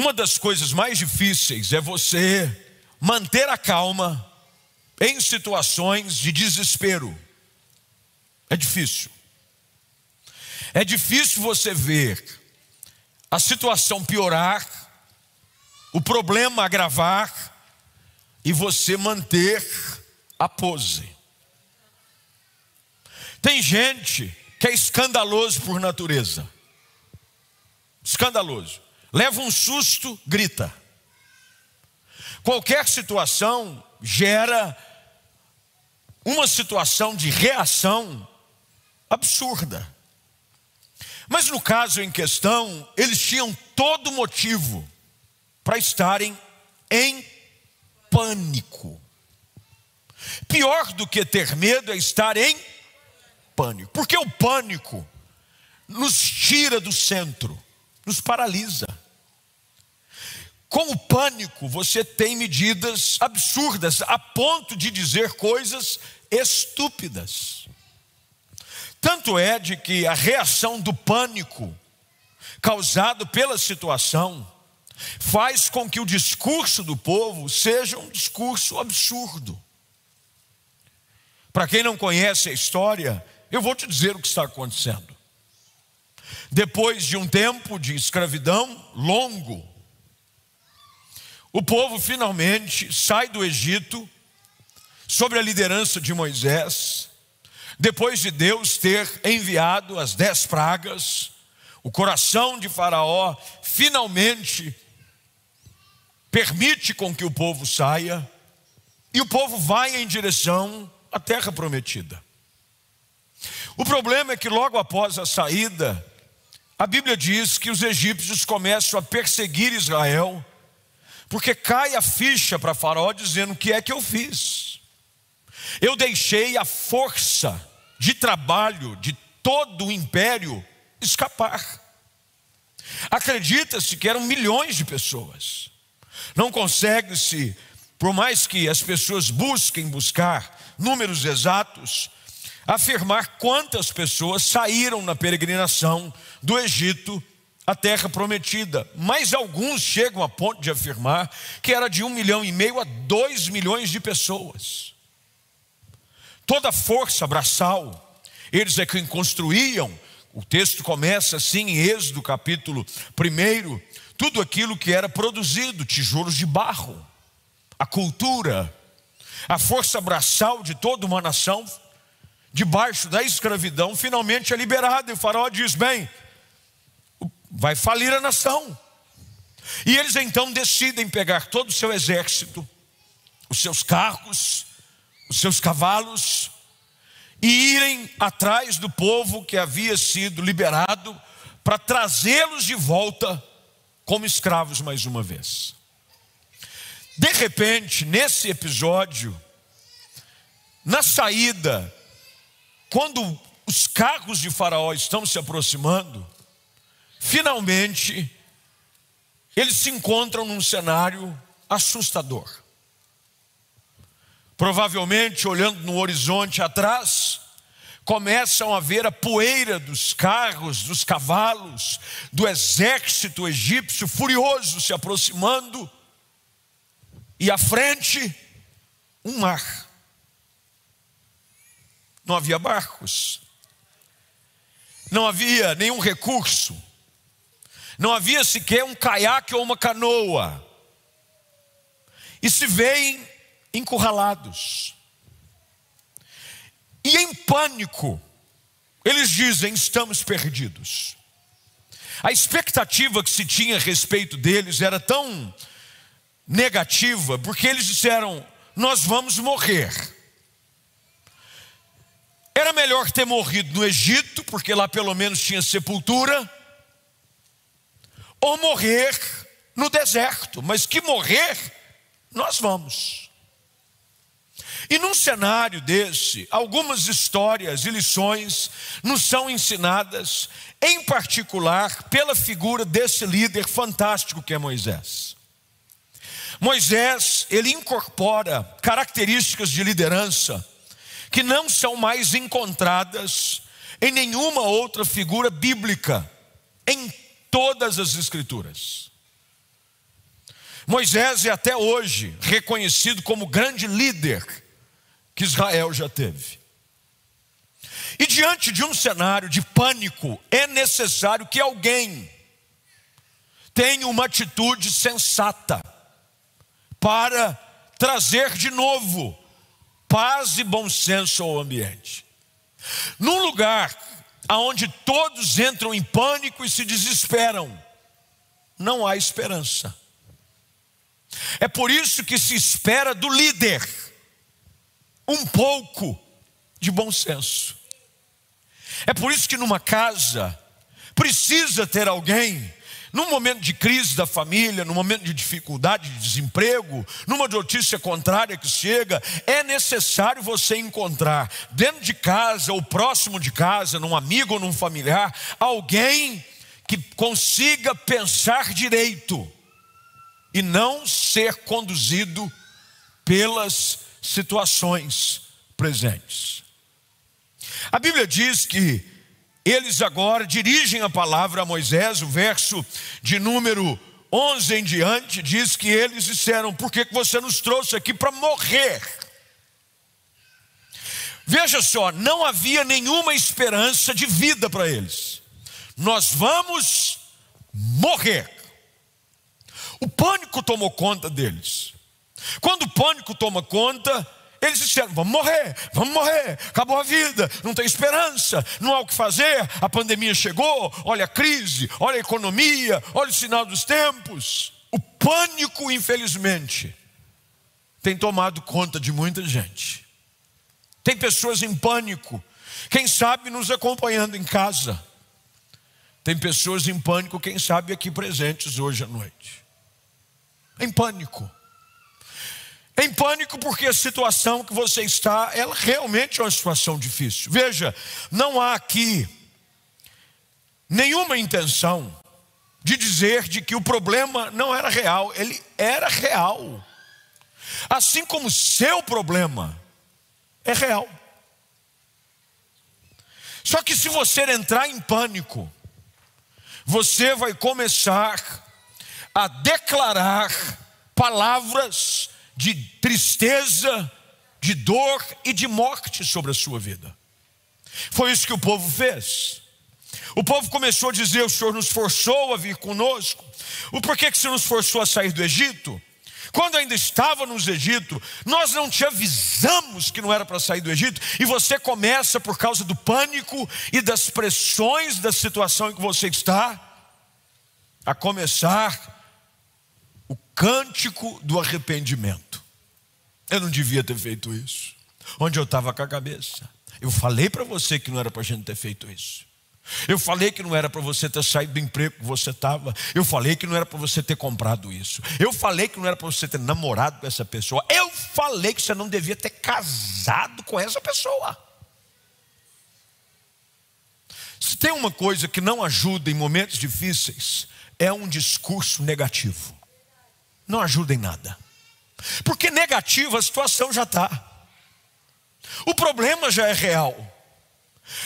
Uma das coisas mais difíceis é você manter a calma em situações de desespero. É difícil. É difícil você ver a situação piorar, o problema agravar e você manter a pose. Tem gente que é escandaloso por natureza. Escandaloso. Leva um susto, grita. Qualquer situação gera uma situação de reação absurda. Mas no caso em questão, eles tinham todo motivo para estarem em pânico. Pior do que ter medo é estar em pânico, porque o pânico nos tira do centro, nos paralisa. Com o pânico, você tem medidas absurdas, a ponto de dizer coisas estúpidas. Tanto é de que a reação do pânico causado pela situação faz com que o discurso do povo seja um discurso absurdo. Para quem não conhece a história, eu vou te dizer o que está acontecendo. Depois de um tempo de escravidão longo, o povo finalmente sai do Egito, sob a liderança de Moisés, depois de Deus ter enviado as dez pragas, o coração de Faraó finalmente permite com que o povo saia, e o povo vai em direção à terra prometida. O problema é que logo após a saída, a Bíblia diz que os egípcios começam a perseguir Israel porque cai a ficha para Faraó dizendo: o que é que eu fiz? Eu deixei a força de trabalho de todo o império escapar. Acredita-se que eram milhões de pessoas. Não consegue-se, por mais que as pessoas busquem buscar números exatos, afirmar quantas pessoas saíram na peregrinação do Egito a terra prometida. Mas alguns chegam a ponto de afirmar que era de um milhão e meio a dois milhões de pessoas. Toda a força braçal, eles é quem construíam. O texto começa assim em Êxodo, capítulo 1, tudo aquilo que era produzido, tijolos de barro, a cultura, a força braçal de toda uma nação, debaixo da escravidão, finalmente é liberada. E o faraó diz: Bem, vai falir a nação. E eles então decidem pegar todo o seu exército, os seus carros, os seus cavalos, e irem atrás do povo que havia sido liberado, para trazê-los de volta como escravos mais uma vez. De repente, nesse episódio, na saída, quando os carros de Faraó estão se aproximando, Finalmente, eles se encontram num cenário assustador. Provavelmente, olhando no horizonte atrás, começam a ver a poeira dos carros, dos cavalos, do exército egípcio furioso se aproximando, e à frente, um mar. Não havia barcos, não havia nenhum recurso não havia sequer um caiaque ou uma canoa. E se veem encurralados. E em pânico, eles dizem: estamos perdidos. A expectativa que se tinha a respeito deles era tão negativa, porque eles disseram: nós vamos morrer. Era melhor ter morrido no Egito, porque lá pelo menos tinha sepultura ou morrer no deserto, mas que morrer, nós vamos. E num cenário desse, algumas histórias e lições nos são ensinadas, em particular pela figura desse líder fantástico que é Moisés. Moisés, ele incorpora características de liderança que não são mais encontradas em nenhuma outra figura bíblica, em todas as Escrituras. Moisés é até hoje reconhecido como grande líder que Israel já teve. E diante de um cenário de pânico, é necessário que alguém tenha uma atitude sensata para trazer de novo paz e bom senso ao ambiente. Num lugar onde todos entram em pânico e se desesperam, não há esperança. É por isso que se espera do líder um pouco de bom senso. É por isso que numa casa precisa ter alguém num momento de crise da família, num momento de dificuldade, de desemprego, numa notícia contrária que chega, é necessário você encontrar dentro de casa ou próximo de casa, num amigo ou num familiar, alguém que consiga pensar direito e não ser conduzido pelas situações presentes. A Bíblia diz que eles agora dirigem a palavra a Moisés, o verso de número 11 em diante diz que eles disseram: Por que você nos trouxe aqui para morrer? Veja só, não havia nenhuma esperança de vida para eles. Nós vamos morrer. O pânico tomou conta deles. Quando o pânico toma conta, eles disseram: vamos morrer, vamos morrer, acabou a vida, não tem esperança, não há o que fazer, a pandemia chegou, olha a crise, olha a economia, olha o sinal dos tempos. O pânico, infelizmente, tem tomado conta de muita gente. Tem pessoas em pânico, quem sabe nos acompanhando em casa. Tem pessoas em pânico, quem sabe aqui presentes hoje à noite. Em pânico. Em pânico porque a situação que você está, ela realmente é uma situação difícil. Veja, não há aqui nenhuma intenção de dizer de que o problema não era real, ele era real. Assim como o seu problema é real. Só que se você entrar em pânico, você vai começar a declarar palavras de tristeza, de dor e de morte sobre a sua vida. Foi isso que o povo fez. O povo começou a dizer: O Senhor nos forçou a vir conosco. O porquê que o Senhor nos forçou a sair do Egito? Quando ainda estava nos Egito, nós não te avisamos que não era para sair do Egito, e você começa por causa do pânico e das pressões da situação em que você está, a começar cântico do arrependimento. Eu não devia ter feito isso. Onde eu estava com a cabeça. Eu falei para você que não era para a gente ter feito isso. Eu falei que não era para você ter saído do emprego que você estava. Eu falei que não era para você ter comprado isso. Eu falei que não era para você ter namorado com essa pessoa. Eu falei que você não devia ter casado com essa pessoa. Se tem uma coisa que não ajuda em momentos difíceis, é um discurso negativo não ajuda em nada. Porque negativa a situação já está. O problema já é real.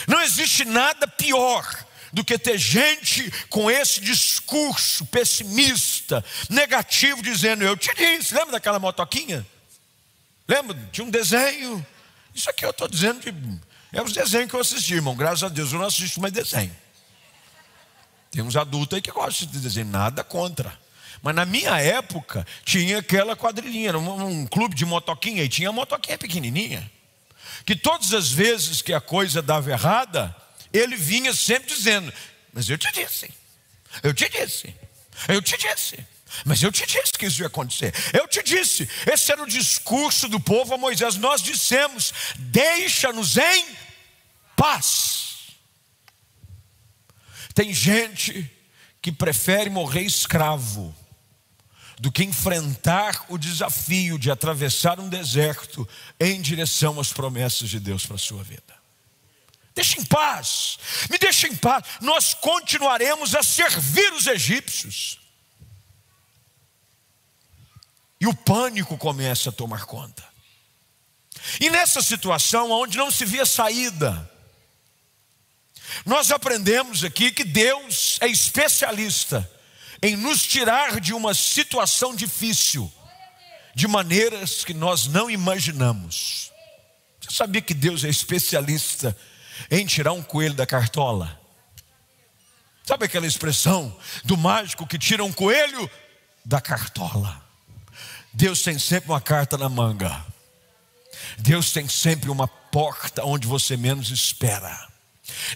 Não existe nada pior do que ter gente com esse discurso pessimista, negativo, dizendo: Eu te disse. Lembra daquela motoquinha? Lembra? Tinha um desenho. Isso aqui eu estou dizendo de. É os desenhos que eu assisti, irmão. Graças a Deus eu não assisto mais desenho. Tem uns adultos aí que gostam de desenho, nada contra. Mas na minha época tinha aquela quadrilhinha, um, um clube de motoquinha, e tinha motoquinha pequenininha. Que todas as vezes que a coisa dava errada, ele vinha sempre dizendo: Mas eu te disse, eu te disse, eu te disse. Mas eu te disse que isso ia acontecer. Eu te disse. Esse era o discurso do povo a Moisés. Nós dissemos: Deixa-nos em paz. Tem gente que prefere morrer escravo do que enfrentar o desafio de atravessar um deserto em direção às promessas de Deus para a sua vida. Deixa em paz, me deixa em paz. Nós continuaremos a servir os egípcios. E o pânico começa a tomar conta. E nessa situação, onde não se via saída, nós aprendemos aqui que Deus é especialista em nos tirar de uma situação difícil, de maneiras que nós não imaginamos. Você sabia que Deus é especialista em tirar um coelho da cartola? Sabe aquela expressão do mágico que tira um coelho da cartola? Deus tem sempre uma carta na manga. Deus tem sempre uma porta onde você menos espera.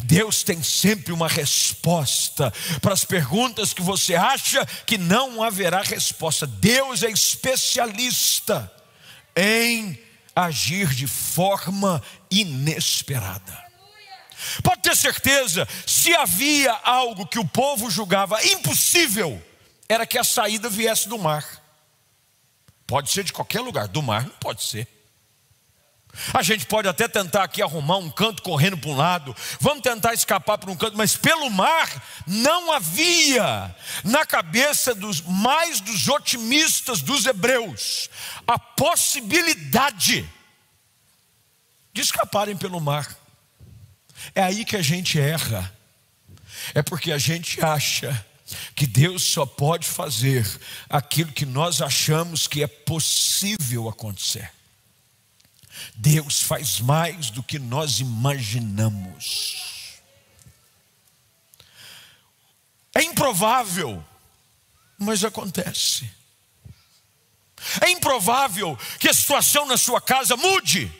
Deus tem sempre uma resposta para as perguntas que você acha que não haverá resposta. Deus é especialista em agir de forma inesperada. Pode ter certeza, se havia algo que o povo julgava impossível, era que a saída viesse do mar. Pode ser de qualquer lugar, do mar não pode ser. A gente pode até tentar aqui arrumar um canto correndo para um lado, vamos tentar escapar para um canto, mas pelo mar não havia na cabeça dos mais dos otimistas dos hebreus a possibilidade de escaparem pelo mar. É aí que a gente erra. É porque a gente acha que Deus só pode fazer aquilo que nós achamos que é possível acontecer. Deus faz mais do que nós imaginamos. É improvável, mas acontece. É improvável que a situação na sua casa mude,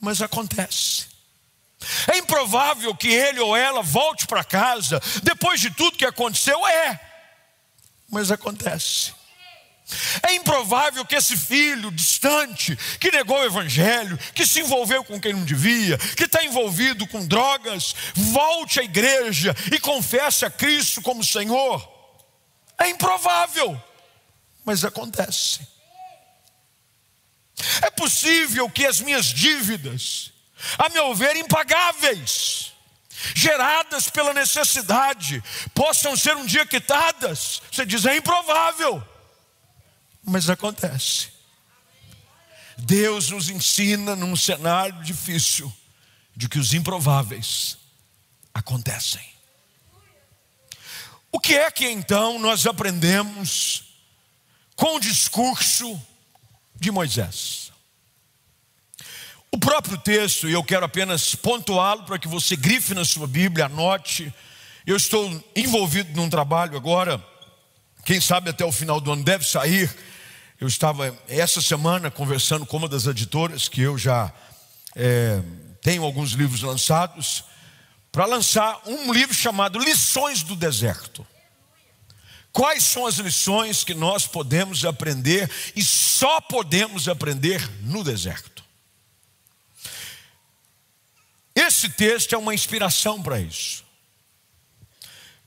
mas acontece. É improvável que ele ou ela volte para casa depois de tudo que aconteceu, é, mas acontece. É improvável que esse filho distante, que negou o evangelho, que se envolveu com quem não devia, que está envolvido com drogas, volte à igreja e confesse a Cristo como Senhor. É improvável, mas acontece. É possível que as minhas dívidas, a meu ver, impagáveis, geradas pela necessidade, possam ser um dia quitadas. Você diz, é improvável mas acontece. Deus nos ensina num cenário difícil de que os improváveis acontecem. O que é que então nós aprendemos com o discurso de Moisés? O próprio texto, e eu quero apenas pontuá-lo para que você grife na sua Bíblia, anote. Eu estou envolvido num trabalho agora, quem sabe até o final do ano deve sair eu estava essa semana conversando com uma das editoras, que eu já é, tenho alguns livros lançados, para lançar um livro chamado Lições do Deserto. Quais são as lições que nós podemos aprender e só podemos aprender no deserto? Esse texto é uma inspiração para isso.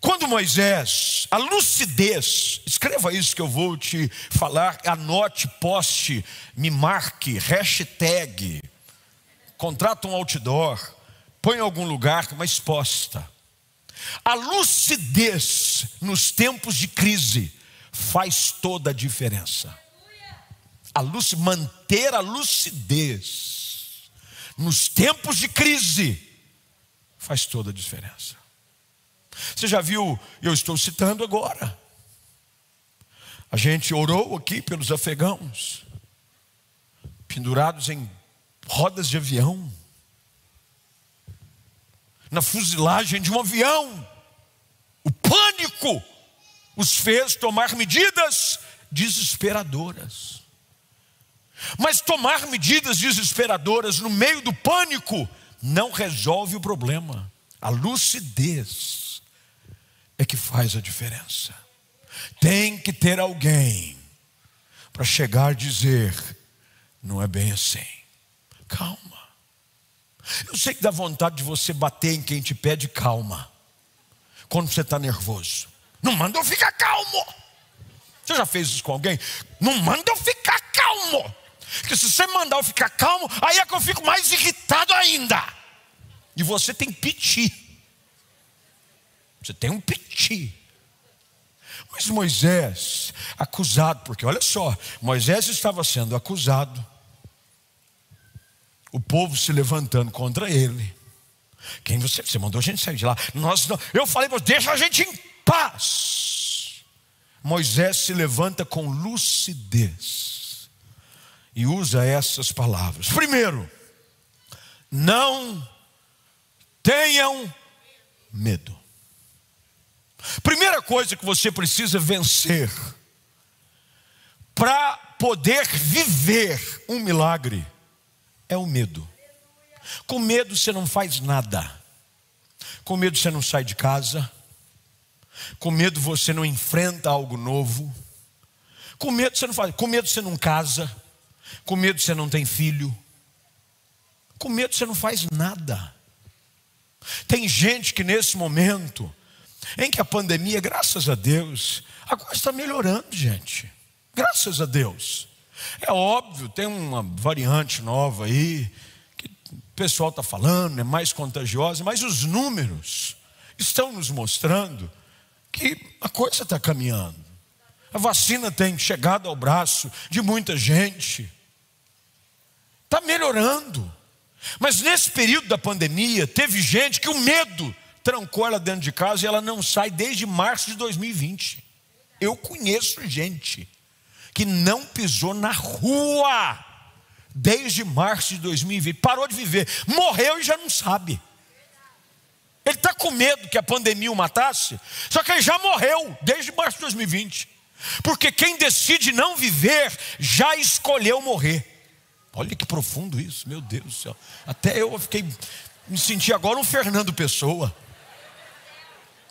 Quando Moisés, a lucidez, escreva isso que eu vou te falar, anote, poste, me marque, hashtag, contrata um outdoor, põe em algum lugar uma exposta. A lucidez nos tempos de crise faz toda a diferença. A luz, manter a lucidez nos tempos de crise faz toda a diferença. Você já viu, eu estou citando agora. A gente orou aqui pelos afegãos, pendurados em rodas de avião, na fuzilagem de um avião. O pânico os fez tomar medidas desesperadoras. Mas tomar medidas desesperadoras no meio do pânico não resolve o problema. A lucidez é que faz a diferença. Tem que ter alguém para chegar e dizer: não é bem assim. Calma. Eu sei que dá vontade de você bater em quem te pede calma, quando você está nervoso. Não manda eu ficar calmo. Você já fez isso com alguém? Não manda eu ficar calmo. Porque se você mandar eu ficar calmo, aí é que eu fico mais irritado ainda. E você tem piti. Você tem um piti. Mas Moisés, acusado, porque olha só, Moisés estava sendo acusado, o povo se levantando contra ele. Quem você? Você mandou a gente sair de lá. Nós não, eu falei, deixa a gente em paz. Moisés se levanta com lucidez e usa essas palavras. Primeiro, não tenham medo. Primeira coisa que você precisa vencer para poder viver um milagre é o medo. Com medo você não faz nada. Com medo você não sai de casa. Com medo você não enfrenta algo novo. Com medo você não faz, com medo você não casa. Com medo você não tem filho. Com medo você não faz nada. Tem gente que nesse momento em que a pandemia, graças a Deus, agora está melhorando, gente. Graças a Deus. É óbvio, tem uma variante nova aí, que o pessoal está falando, é mais contagiosa, mas os números estão nos mostrando que a coisa está caminhando. A vacina tem chegado ao braço de muita gente. Está melhorando. Mas nesse período da pandemia, teve gente que o medo trancou ela dentro de casa e ela não sai desde março de 2020. Eu conheço gente que não pisou na rua desde março de 2020, parou de viver, morreu e já não sabe. Ele está com medo que a pandemia o matasse, só que ele já morreu desde março de 2020. Porque quem decide não viver já escolheu morrer. Olha que profundo isso, meu Deus do céu. Até eu fiquei, me senti agora um Fernando Pessoa.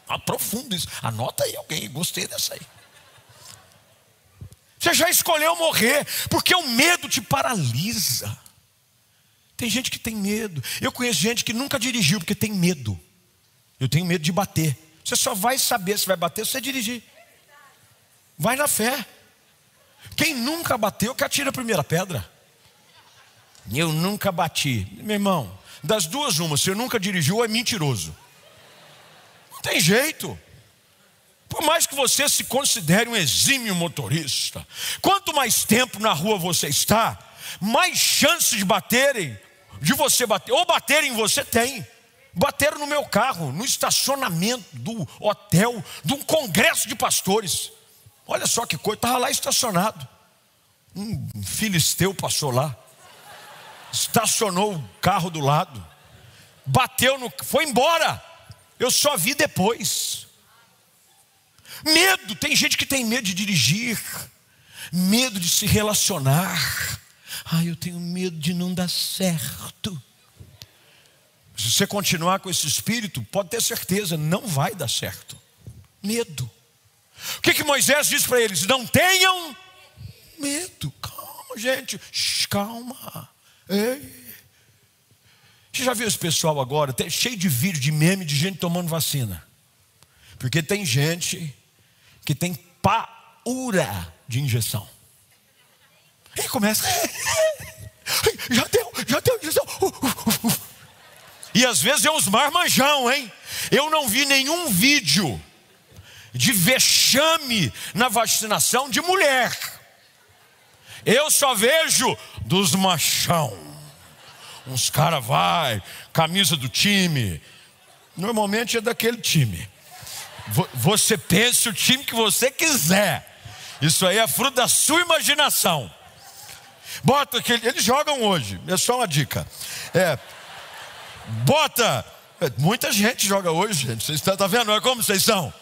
Aprofundo isso. Anota aí alguém, gostei dessa aí. Você já escolheu morrer, porque o medo te paralisa. Tem gente que tem medo. Eu conheço gente que nunca dirigiu porque tem medo. Eu tenho medo de bater. Você só vai saber se vai bater se você dirigir. Vai na fé. Quem nunca bateu, que atira a primeira pedra. Eu nunca bati. Meu irmão, das duas, uma, se eu nunca dirigiu, é mentiroso tem jeito. Por mais que você se considere um exímio motorista, quanto mais tempo na rua você está, mais chances de baterem, de você bater, ou baterem em você tem. Bateram no meu carro, no estacionamento do hotel, de um congresso de pastores. Olha só que coisa, estava lá estacionado. Um filisteu passou lá, estacionou o carro do lado, bateu no. foi embora. Eu só vi depois. Medo, tem gente que tem medo de dirigir, medo de se relacionar. Ah, eu tenho medo de não dar certo. Se você continuar com esse espírito, pode ter certeza, não vai dar certo. Medo. O que, que Moisés diz para eles? Não tenham medo. Calma, gente. calma. Ei. Você já viu esse pessoal agora? Cheio de vídeo, de meme de gente tomando vacina. Porque tem gente que tem paura de injeção. E começa. Já deu, já deu injeção. E às vezes é uns marmanjão, hein? Eu não vi nenhum vídeo de vexame na vacinação de mulher. Eu só vejo dos machão. Uns caras vai, camisa do time. Normalmente é daquele time. Você pense o time que você quiser. Isso aí é fruto da sua imaginação. Bota aquele, eles jogam hoje, é só uma dica. É, bota, muita gente joga hoje, gente. Vocês estão tá vendo? É como vocês são?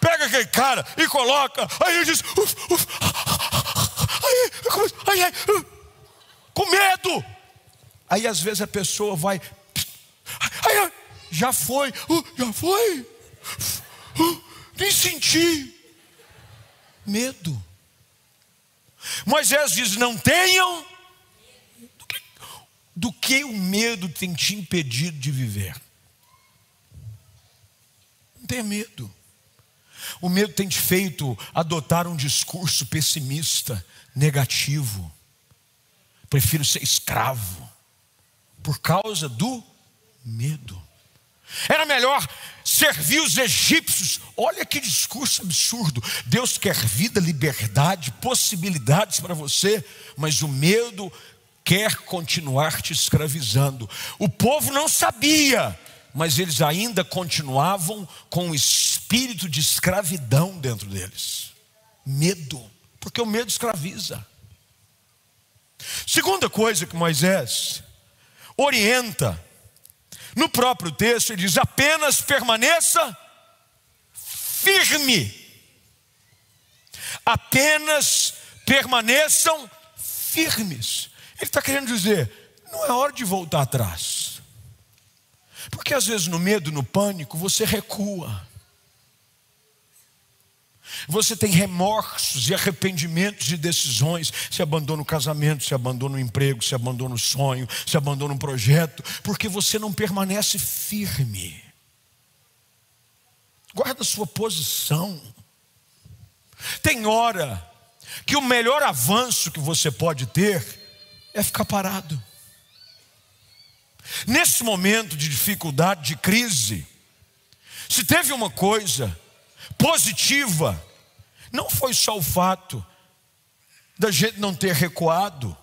Pega aquele cara e coloca, aí ele diz, uf, uf, aí, aí, com medo. Aí às vezes a pessoa vai, já foi, uh, já foi, uh, nem senti. Medo. Moisés diz: não tenham. Do que, do que o medo tem te impedido de viver? Não tenha medo. O medo tem te feito adotar um discurso pessimista, negativo. Prefiro ser escravo por causa do medo. Era melhor servir os egípcios. Olha que discurso absurdo. Deus quer vida, liberdade, possibilidades para você, mas o medo quer continuar te escravizando. O povo não sabia, mas eles ainda continuavam com o espírito de escravidão dentro deles. Medo, porque o medo escraviza. Segunda coisa que Moisés orienta, no próprio texto, ele diz: apenas permaneça firme. Apenas permaneçam firmes. Ele está querendo dizer: não é hora de voltar atrás. Porque às vezes no medo, no pânico, você recua. Você tem remorsos e arrependimentos de decisões. Se abandona o casamento, se abandona o emprego, se abandona o sonho, se abandona um projeto, porque você não permanece firme. Guarda sua posição. Tem hora que o melhor avanço que você pode ter é ficar parado. Nesse momento de dificuldade, de crise, se teve uma coisa positiva, não foi só o fato da gente não ter recuado,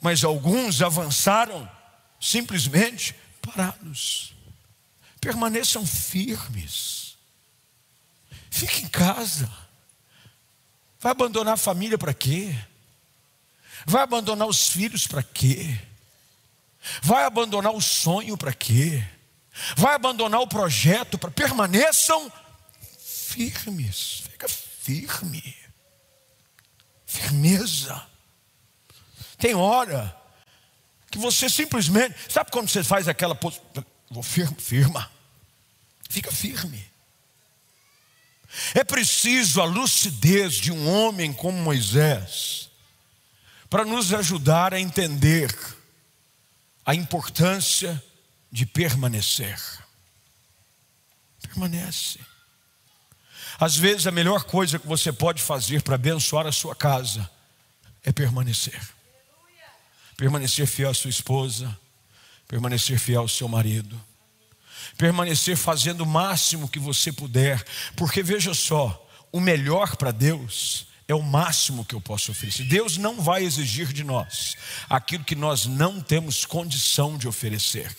mas alguns avançaram simplesmente parados. Permaneçam firmes. Fique em casa. Vai abandonar a família para quê? Vai abandonar os filhos para quê? Vai abandonar o sonho para quê? Vai abandonar o projeto para permaneçam firmes. Fica. Firmeza. Tem hora que você simplesmente, sabe quando você faz aquela vou firma, firma. Fica firme. É preciso a lucidez de um homem como Moisés para nos ajudar a entender a importância de permanecer. Permanece. Às vezes a melhor coisa que você pode fazer para abençoar a sua casa é permanecer. Permanecer fiel à sua esposa, permanecer fiel ao seu marido, permanecer fazendo o máximo que você puder, porque veja só, o melhor para Deus é o máximo que eu posso oferecer. Deus não vai exigir de nós aquilo que nós não temos condição de oferecer.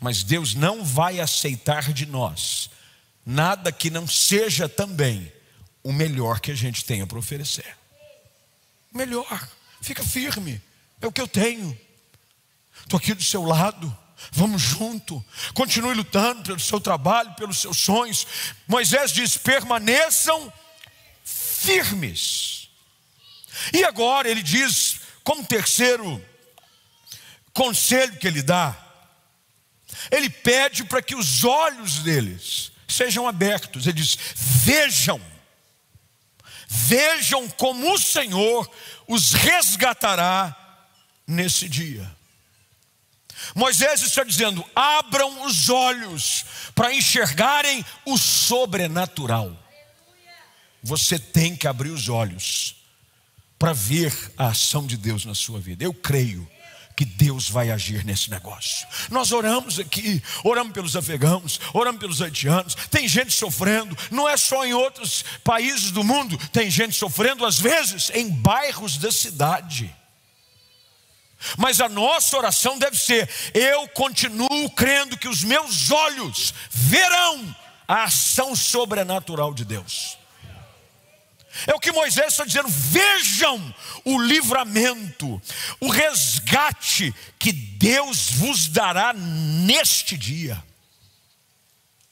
Mas Deus não vai aceitar de nós nada que não seja também o melhor que a gente tenha para oferecer. Melhor, fica firme, é o que eu tenho. Estou aqui do seu lado. Vamos junto, continue lutando pelo seu trabalho, pelos seus sonhos. Moisés diz: permaneçam firmes. E agora ele diz, como terceiro conselho que ele dá, ele pede para que os olhos deles sejam abertos. Ele diz: vejam, vejam como o Senhor os resgatará nesse dia. Moisés está dizendo: abram os olhos para enxergarem o sobrenatural. Você tem que abrir os olhos para ver a ação de Deus na sua vida. Eu creio que Deus vai agir nesse negócio. Nós oramos aqui, oramos pelos afegãos, oramos pelos haitianos. Tem gente sofrendo, não é só em outros países do mundo, tem gente sofrendo, às vezes, em bairros da cidade. Mas a nossa oração deve ser: eu continuo crendo que os meus olhos verão a ação sobrenatural de Deus. É o que Moisés está dizendo: vejam o livramento, o resgate que Deus vos dará neste dia.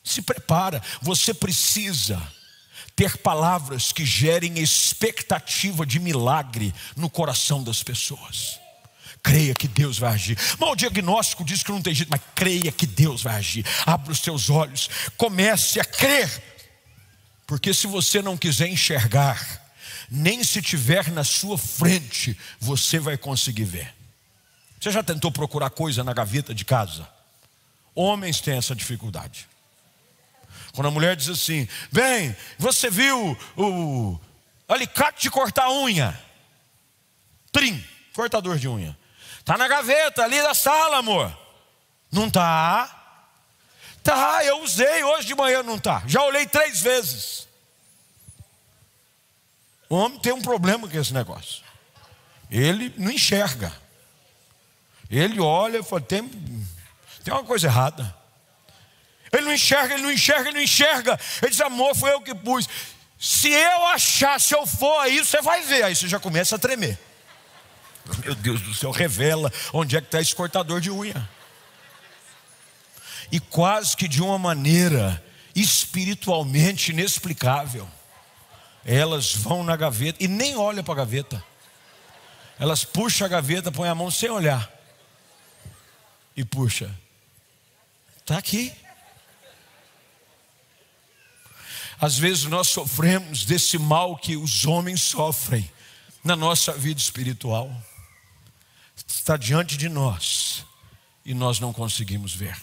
Se prepara, você precisa ter palavras que gerem expectativa de milagre no coração das pessoas. Creia que Deus vai agir. Mas o diagnóstico diz que não tem jeito, mas creia que Deus vai agir. Abra os seus olhos, comece a crer porque se você não quiser enxergar, nem se tiver na sua frente, você vai conseguir ver. Você já tentou procurar coisa na gaveta de casa? Homens têm essa dificuldade. Quando a mulher diz assim: Bem, você viu o alicate de cortar unha? Trim, cortador de unha. Está na gaveta ali da sala, amor. Não está. Tá, eu usei, hoje de manhã não tá. Já olhei três vezes. O homem tem um problema com esse negócio. Ele não enxerga. Ele olha e fala: tem, tem uma coisa errada. Ele não enxerga, ele não enxerga, ele não enxerga. Ele diz: amor, foi eu que pus. Se eu achar, se eu for aí, você vai ver. Aí você já começa a tremer. Meu Deus do céu, revela onde é que está esse cortador de unha. E quase que de uma maneira espiritualmente inexplicável, elas vão na gaveta e nem olham para a gaveta. Elas puxam a gaveta, põem a mão sem olhar. E puxa. Está aqui. Às vezes nós sofremos desse mal que os homens sofrem na nossa vida espiritual. Está diante de nós e nós não conseguimos ver.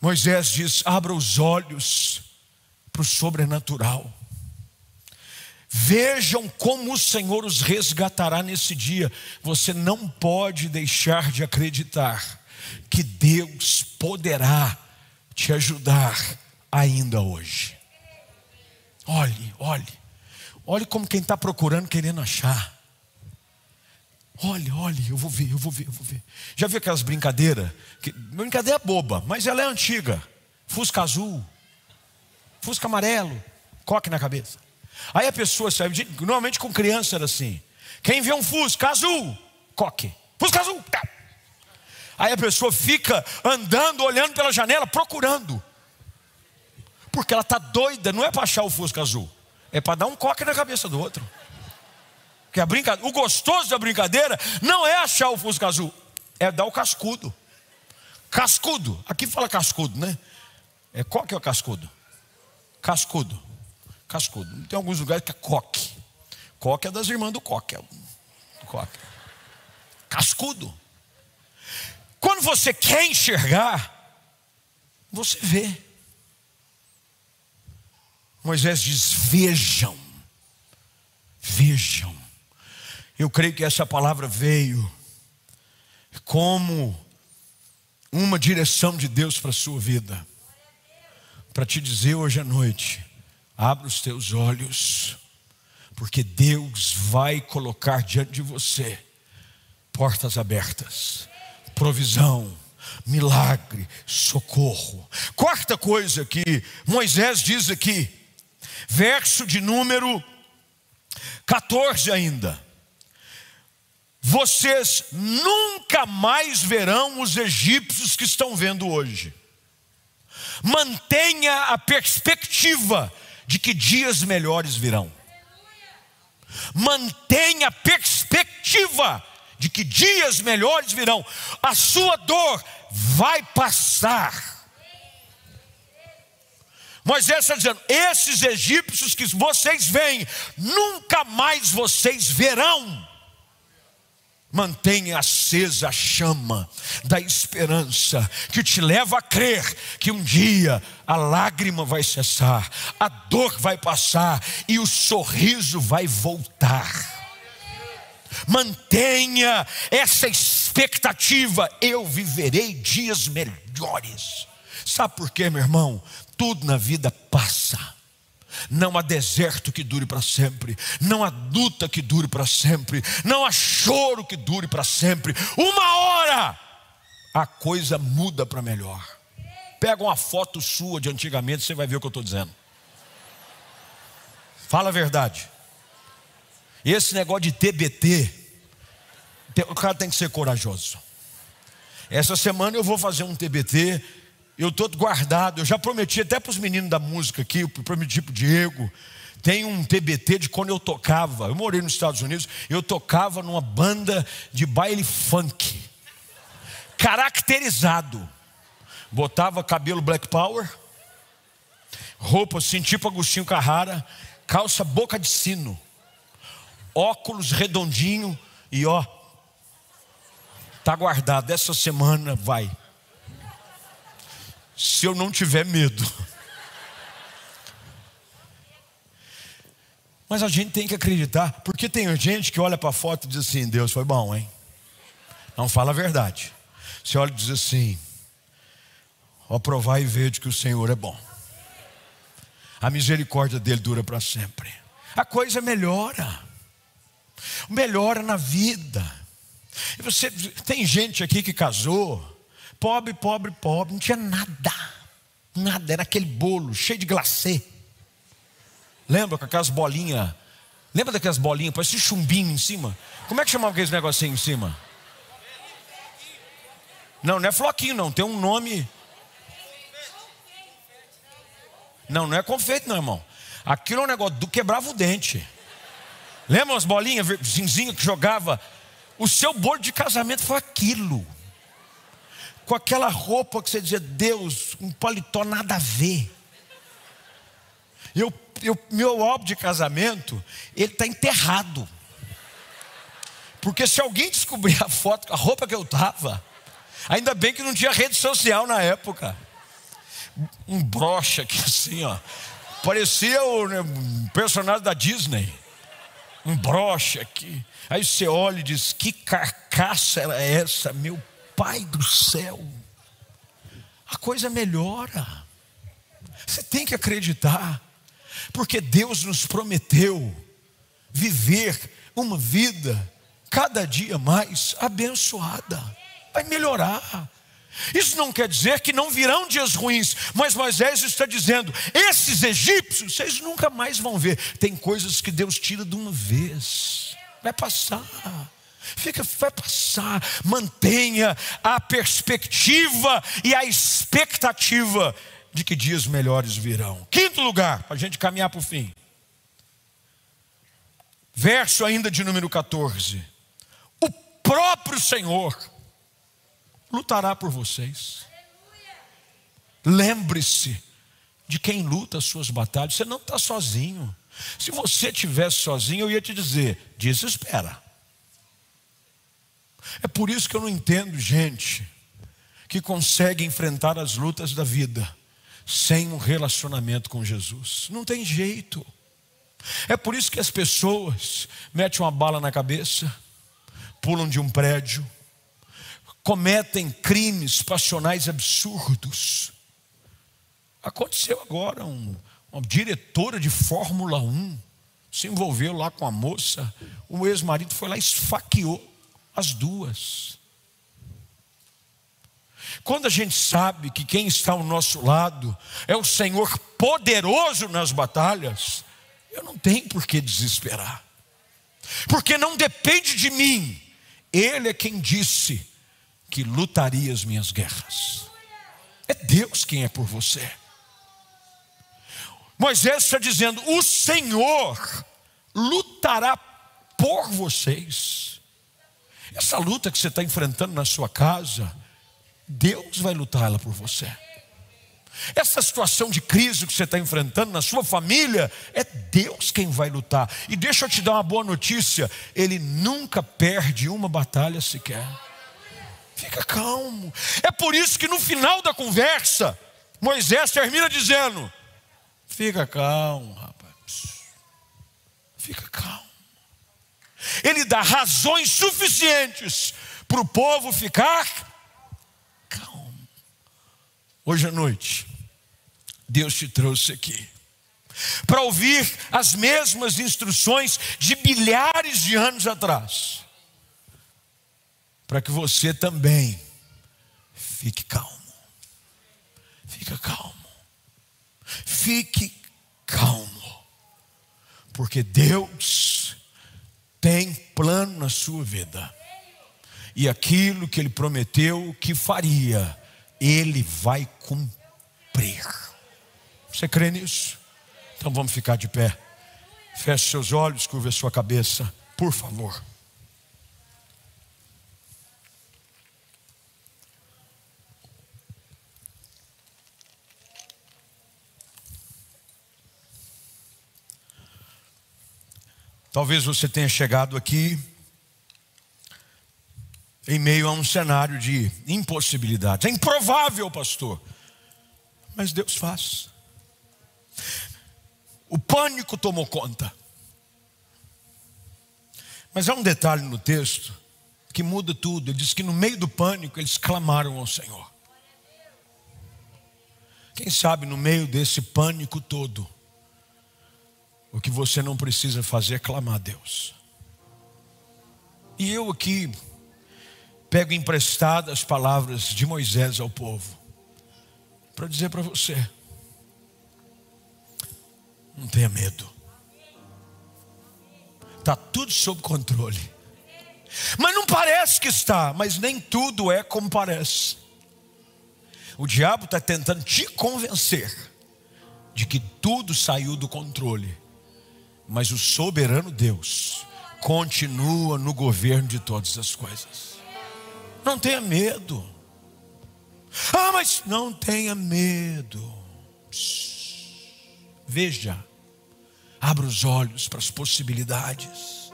Moisés diz: abra os olhos para o sobrenatural. Vejam como o Senhor os resgatará nesse dia. Você não pode deixar de acreditar que Deus poderá te ajudar ainda hoje. Olhe, olhe, olhe como quem está procurando, querendo achar. Olhe, olhe, eu vou ver, eu vou ver, eu vou ver. Já viu aquelas brincadeiras? Que, brincadeira boba, mas ela é antiga. Fusca azul, Fusca amarelo, coque na cabeça. Aí a pessoa sai, normalmente com criança era assim. Quem vê um Fusca azul, coque. Fusca azul, tá. Aí a pessoa fica andando, olhando pela janela, procurando. Porque ela está doida, não é para achar o Fusca azul, é para dar um coque na cabeça do outro. Porque a brincadeira, o gostoso da brincadeira não é achar o Fusca azul, é dar o cascudo. Cascudo, aqui fala cascudo, né? É qual que é o cascudo? Cascudo. Cascudo. Tem alguns lugares que é coque. Coque é das irmãs do coque. É coque. Cascudo. Quando você quer enxergar, você vê. Moisés diz: vejam, vejam. Eu creio que essa palavra veio como uma direção de Deus para a sua vida para te dizer hoje à noite: abra os teus olhos, porque Deus vai colocar diante de você portas abertas, provisão, milagre, socorro. Quarta coisa que Moisés diz aqui, verso de número 14 ainda. Vocês nunca mais verão os egípcios que estão vendo hoje. Mantenha a perspectiva de que dias melhores virão. Mantenha a perspectiva de que dias melhores virão. A sua dor vai passar. Moisés está dizendo: esses egípcios que vocês veem, nunca mais vocês verão. Mantenha acesa a chama da esperança que te leva a crer que um dia a lágrima vai cessar, a dor vai passar e o sorriso vai voltar. Mantenha essa expectativa, eu viverei dias melhores. Sabe por quê, meu irmão? Tudo na vida passa. Não há deserto que dure para sempre, não há luta que dure para sempre, não há choro que dure para sempre. Uma hora a coisa muda para melhor. Pega uma foto sua de antigamente, você vai ver o que eu estou dizendo. Fala a verdade. Esse negócio de TBT, o cara tem que ser corajoso. Essa semana eu vou fazer um TBT eu estou guardado. Eu já prometi até para os meninos da música aqui, eu prometi para o Diego. Tem um TBT de quando eu tocava. Eu morei nos Estados Unidos, eu tocava numa banda de baile funk, caracterizado. Botava cabelo black power, roupa assim, tipo Agostinho Carrara, calça boca de sino, óculos redondinho e ó, tá guardado. Essa semana vai se eu não tiver medo. Mas a gente tem que acreditar, porque tem gente que olha para a foto e diz assim: Deus foi bom, hein? Não fala a verdade. Você olha e diz assim: Ó, provar e ver de que o Senhor é bom. A misericórdia dele dura para sempre. A coisa melhora. Melhora na vida. E você tem gente aqui que casou, Pobre, pobre, pobre, não tinha nada. Nada, era aquele bolo cheio de glacê. Lembra com aquelas bolinhas? Lembra daquelas bolinhas, parece chumbinho em cima? Como é que chamava aqueles negocinho em cima? Não, não é floquinho, não, tem um nome. Não, não é confeito, não, irmão. Aquilo é um negócio do quebrava o dente. Lembra as bolinhas zinzinha que jogava? O seu bolo de casamento foi aquilo. Com aquela roupa que você dizia, Deus, um paletó nada a ver. Eu, eu, meu álbum de casamento, ele está enterrado. Porque se alguém descobrir a foto, a roupa que eu estava, ainda bem que não tinha rede social na época. Um broche aqui assim, ó. Parecia o né, personagem da Disney. Um broche aqui. Aí você olha e diz: Que carcaça era essa, meu pai do céu? A coisa melhora. Você tem que acreditar, porque Deus nos prometeu viver uma vida cada dia mais abençoada. Vai melhorar. Isso não quer dizer que não virão dias ruins, mas Moisés está dizendo: esses egípcios vocês nunca mais vão ver. Tem coisas que Deus tira de uma vez, vai passar. Fica, vai passar. Mantenha a perspectiva e a expectativa de que dias melhores virão. Quinto lugar, para a gente caminhar para o fim. Verso ainda de número 14. O próprio Senhor lutará por vocês. Lembre-se de quem luta as suas batalhas. Você não está sozinho. Se você tivesse sozinho, eu ia te dizer: desespera. É por isso que eu não entendo gente que consegue enfrentar as lutas da vida sem um relacionamento com Jesus. Não tem jeito. É por isso que as pessoas metem uma bala na cabeça, pulam de um prédio, cometem crimes passionais absurdos. Aconteceu agora, um, uma diretora de Fórmula 1 se envolveu lá com a moça, o ex-marido foi lá e esfaqueou as duas. Quando a gente sabe que quem está ao nosso lado é o Senhor poderoso nas batalhas, eu não tenho por que desesperar, porque não depende de mim, Ele é quem disse: que lutaria as minhas guerras. É Deus quem é por você. Moisés está dizendo: o Senhor lutará por vocês. Essa luta que você está enfrentando na sua casa, Deus vai lutar ela por você. Essa situação de crise que você está enfrentando na sua família, é Deus quem vai lutar. E deixa eu te dar uma boa notícia: Ele nunca perde uma batalha sequer. Fica calmo. É por isso que no final da conversa, Moisés termina dizendo: Fica calmo, rapaz. Fica calmo. Ele dá razões suficientes para o povo ficar calmo. Hoje à noite, Deus te trouxe aqui para ouvir as mesmas instruções de milhares de anos atrás para que você também fique calmo. Fica calmo. Fique calmo. Porque Deus tem plano na sua vida. E aquilo que ele prometeu que faria, ele vai cumprir. Você crê nisso? Então vamos ficar de pé. Feche seus olhos, curva sua cabeça, por favor. Talvez você tenha chegado aqui em meio a um cenário de impossibilidades. É improvável, pastor. Mas Deus faz. O pânico tomou conta. Mas há um detalhe no texto que muda tudo. Ele diz que no meio do pânico eles clamaram ao Senhor. Quem sabe no meio desse pânico todo, o que você não precisa fazer é clamar a Deus. E eu aqui pego emprestadas as palavras de Moisés ao povo, para dizer para você: não tenha medo, está tudo sob controle. Mas não parece que está, mas nem tudo é como parece. O diabo está tentando te convencer de que tudo saiu do controle, mas o soberano Deus continua no governo de todas as coisas. Não tenha medo. Ah, mas não tenha medo. Veja, abra os olhos para as possibilidades.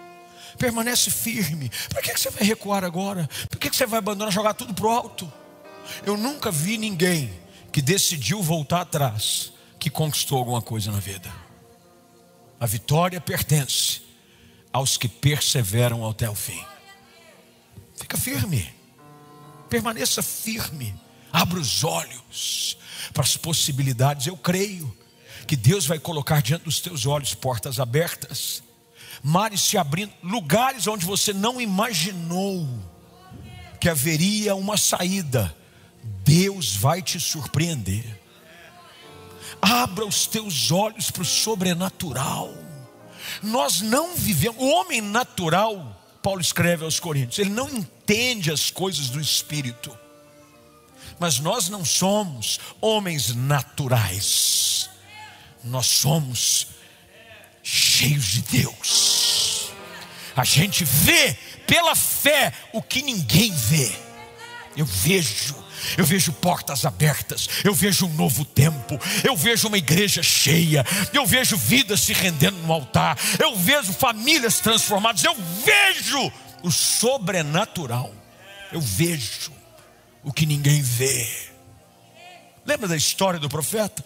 Permanece firme. Para que você vai recuar agora? Por que você vai abandonar, jogar tudo para o alto? Eu nunca vi ninguém que decidiu voltar atrás que conquistou alguma coisa na vida. A vitória pertence aos que perseveram até o fim. Fica firme, permaneça firme, abra os olhos para as possibilidades. Eu creio que Deus vai colocar diante dos teus olhos portas abertas, mares se abrindo, lugares onde você não imaginou que haveria uma saída. Deus vai te surpreender. Abra os teus olhos para o sobrenatural. Nós não vivemos, o homem natural, Paulo escreve aos Coríntios, ele não entende as coisas do espírito. Mas nós não somos homens naturais. Nós somos cheios de Deus. A gente vê pela fé o que ninguém vê. Eu vejo eu vejo portas abertas, eu vejo um novo tempo, eu vejo uma igreja cheia, eu vejo vidas se rendendo no altar, eu vejo famílias transformadas, eu vejo o sobrenatural, eu vejo o que ninguém vê. Lembra da história do profeta?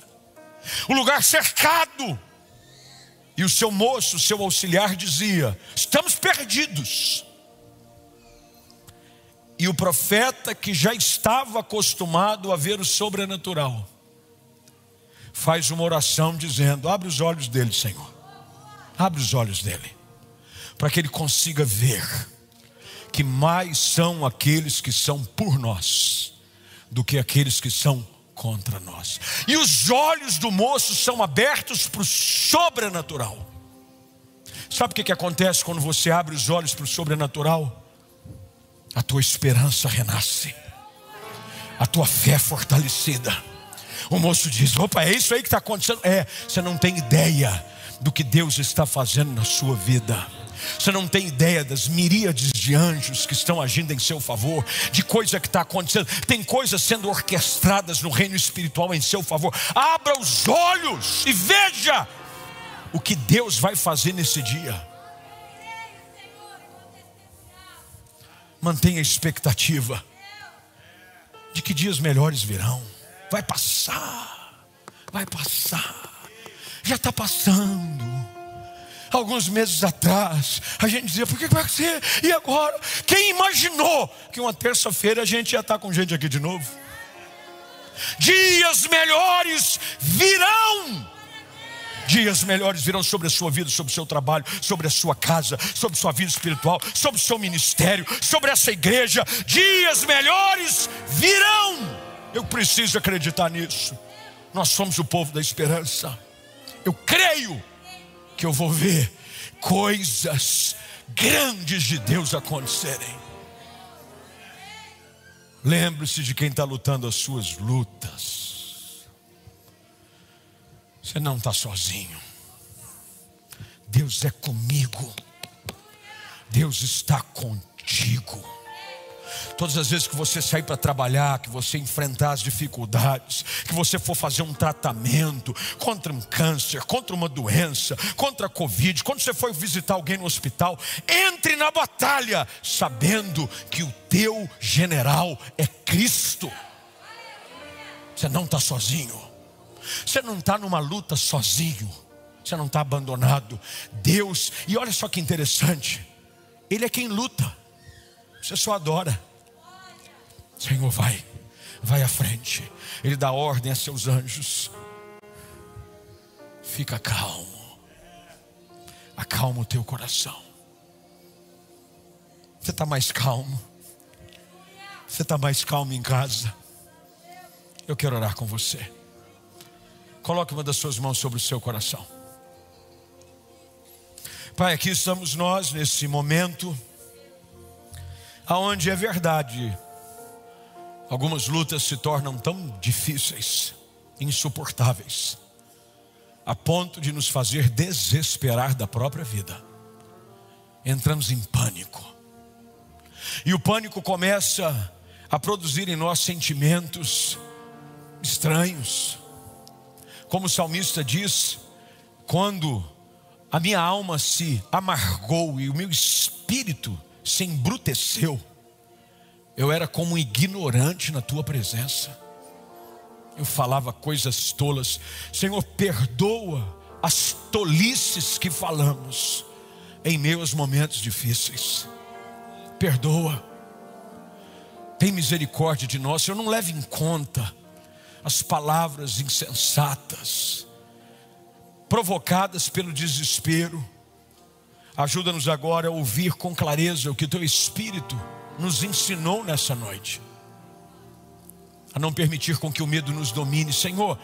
O lugar cercado, e o seu moço, o seu auxiliar dizia: Estamos perdidos. E o profeta, que já estava acostumado a ver o sobrenatural, faz uma oração dizendo: Abre os olhos dele, Senhor. Abre os olhos dele, para que ele consiga ver que mais são aqueles que são por nós do que aqueles que são contra nós. E os olhos do moço são abertos para o sobrenatural. Sabe o que, que acontece quando você abre os olhos para o sobrenatural? A tua esperança renasce, a tua fé é fortalecida. O moço diz: opa, é isso aí que está acontecendo? É, você não tem ideia do que Deus está fazendo na sua vida. Você não tem ideia das miríades de anjos que estão agindo em seu favor, de coisa que está acontecendo. Tem coisas sendo orquestradas no reino espiritual em seu favor. Abra os olhos e veja o que Deus vai fazer nesse dia. Mantenha a expectativa de que dias melhores virão. Vai passar, vai passar, já está passando. Alguns meses atrás, a gente dizia: por que vai ser? E agora? Quem imaginou que uma terça-feira a gente ia estar com gente aqui de novo? Dias melhores virão. Dias melhores virão sobre a sua vida, sobre o seu trabalho, sobre a sua casa, sobre a sua vida espiritual, sobre o seu ministério, sobre essa igreja. Dias melhores virão. Eu preciso acreditar nisso. Nós somos o povo da esperança. Eu creio que eu vou ver coisas grandes de Deus acontecerem. Lembre-se de quem está lutando as suas lutas. Você não está sozinho. Deus é comigo. Deus está contigo. Todas as vezes que você sair para trabalhar, que você enfrentar as dificuldades, que você for fazer um tratamento contra um câncer, contra uma doença, contra a Covid, quando você for visitar alguém no hospital, entre na batalha, sabendo que o teu general é Cristo. Você não está sozinho. Você não está numa luta sozinho. Você não está abandonado. Deus, e olha só que interessante. Ele é quem luta. Você só adora. Senhor, vai, vai à frente. Ele dá ordem a seus anjos. Fica calmo. Acalma o teu coração. Você está mais calmo. Você está mais calmo em casa. Eu quero orar com você. Coloque uma das suas mãos sobre o seu coração. Pai, aqui estamos nós nesse momento, aonde é verdade, algumas lutas se tornam tão difíceis, insuportáveis, a ponto de nos fazer desesperar da própria vida. Entramos em pânico, e o pânico começa a produzir em nós sentimentos estranhos, como o salmista diz, quando a minha alma se amargou e o meu espírito se embruteceu. Eu era como um ignorante na tua presença. Eu falava coisas tolas. Senhor, perdoa as tolices que falamos em meus momentos difíceis. Perdoa. Tem misericórdia de nós. Senhor, não leve em conta as palavras insensatas provocadas pelo desespero. Ajuda-nos agora a ouvir com clareza o que teu Espírito nos ensinou nessa noite. A não permitir com que o medo nos domine. Senhor,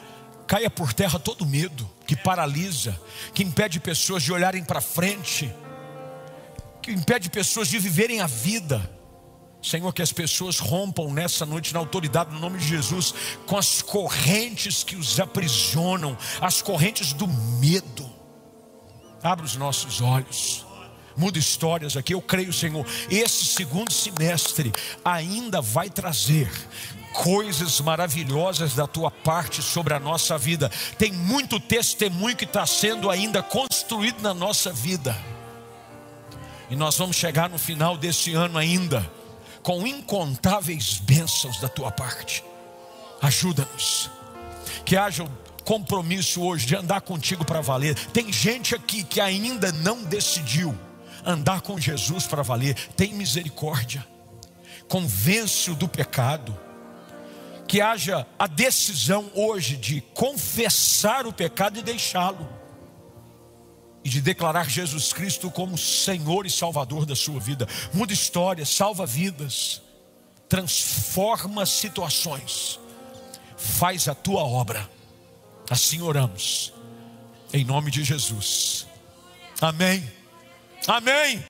caia por terra todo medo que paralisa, que impede pessoas de olharem para frente, que impede pessoas de viverem a vida. Senhor, que as pessoas rompam nessa noite, na autoridade, no nome de Jesus, com as correntes que os aprisionam, as correntes do medo. Abra os nossos olhos, muda histórias aqui. Eu creio, Senhor, esse segundo semestre ainda vai trazer coisas maravilhosas da tua parte sobre a nossa vida. Tem muito testemunho que está sendo ainda construído na nossa vida. E nós vamos chegar no final desse ano ainda com incontáveis bênçãos da tua parte. Ajuda-nos. Que haja o compromisso hoje de andar contigo para valer. Tem gente aqui que ainda não decidiu andar com Jesus para valer. Tem misericórdia. Convence-o do pecado. Que haja a decisão hoje de confessar o pecado e deixá-lo e de declarar Jesus Cristo como Senhor e Salvador da sua vida. Muda histórias, salva vidas, transforma situações, faz a tua obra. Assim oramos, em nome de Jesus. Amém. Amém.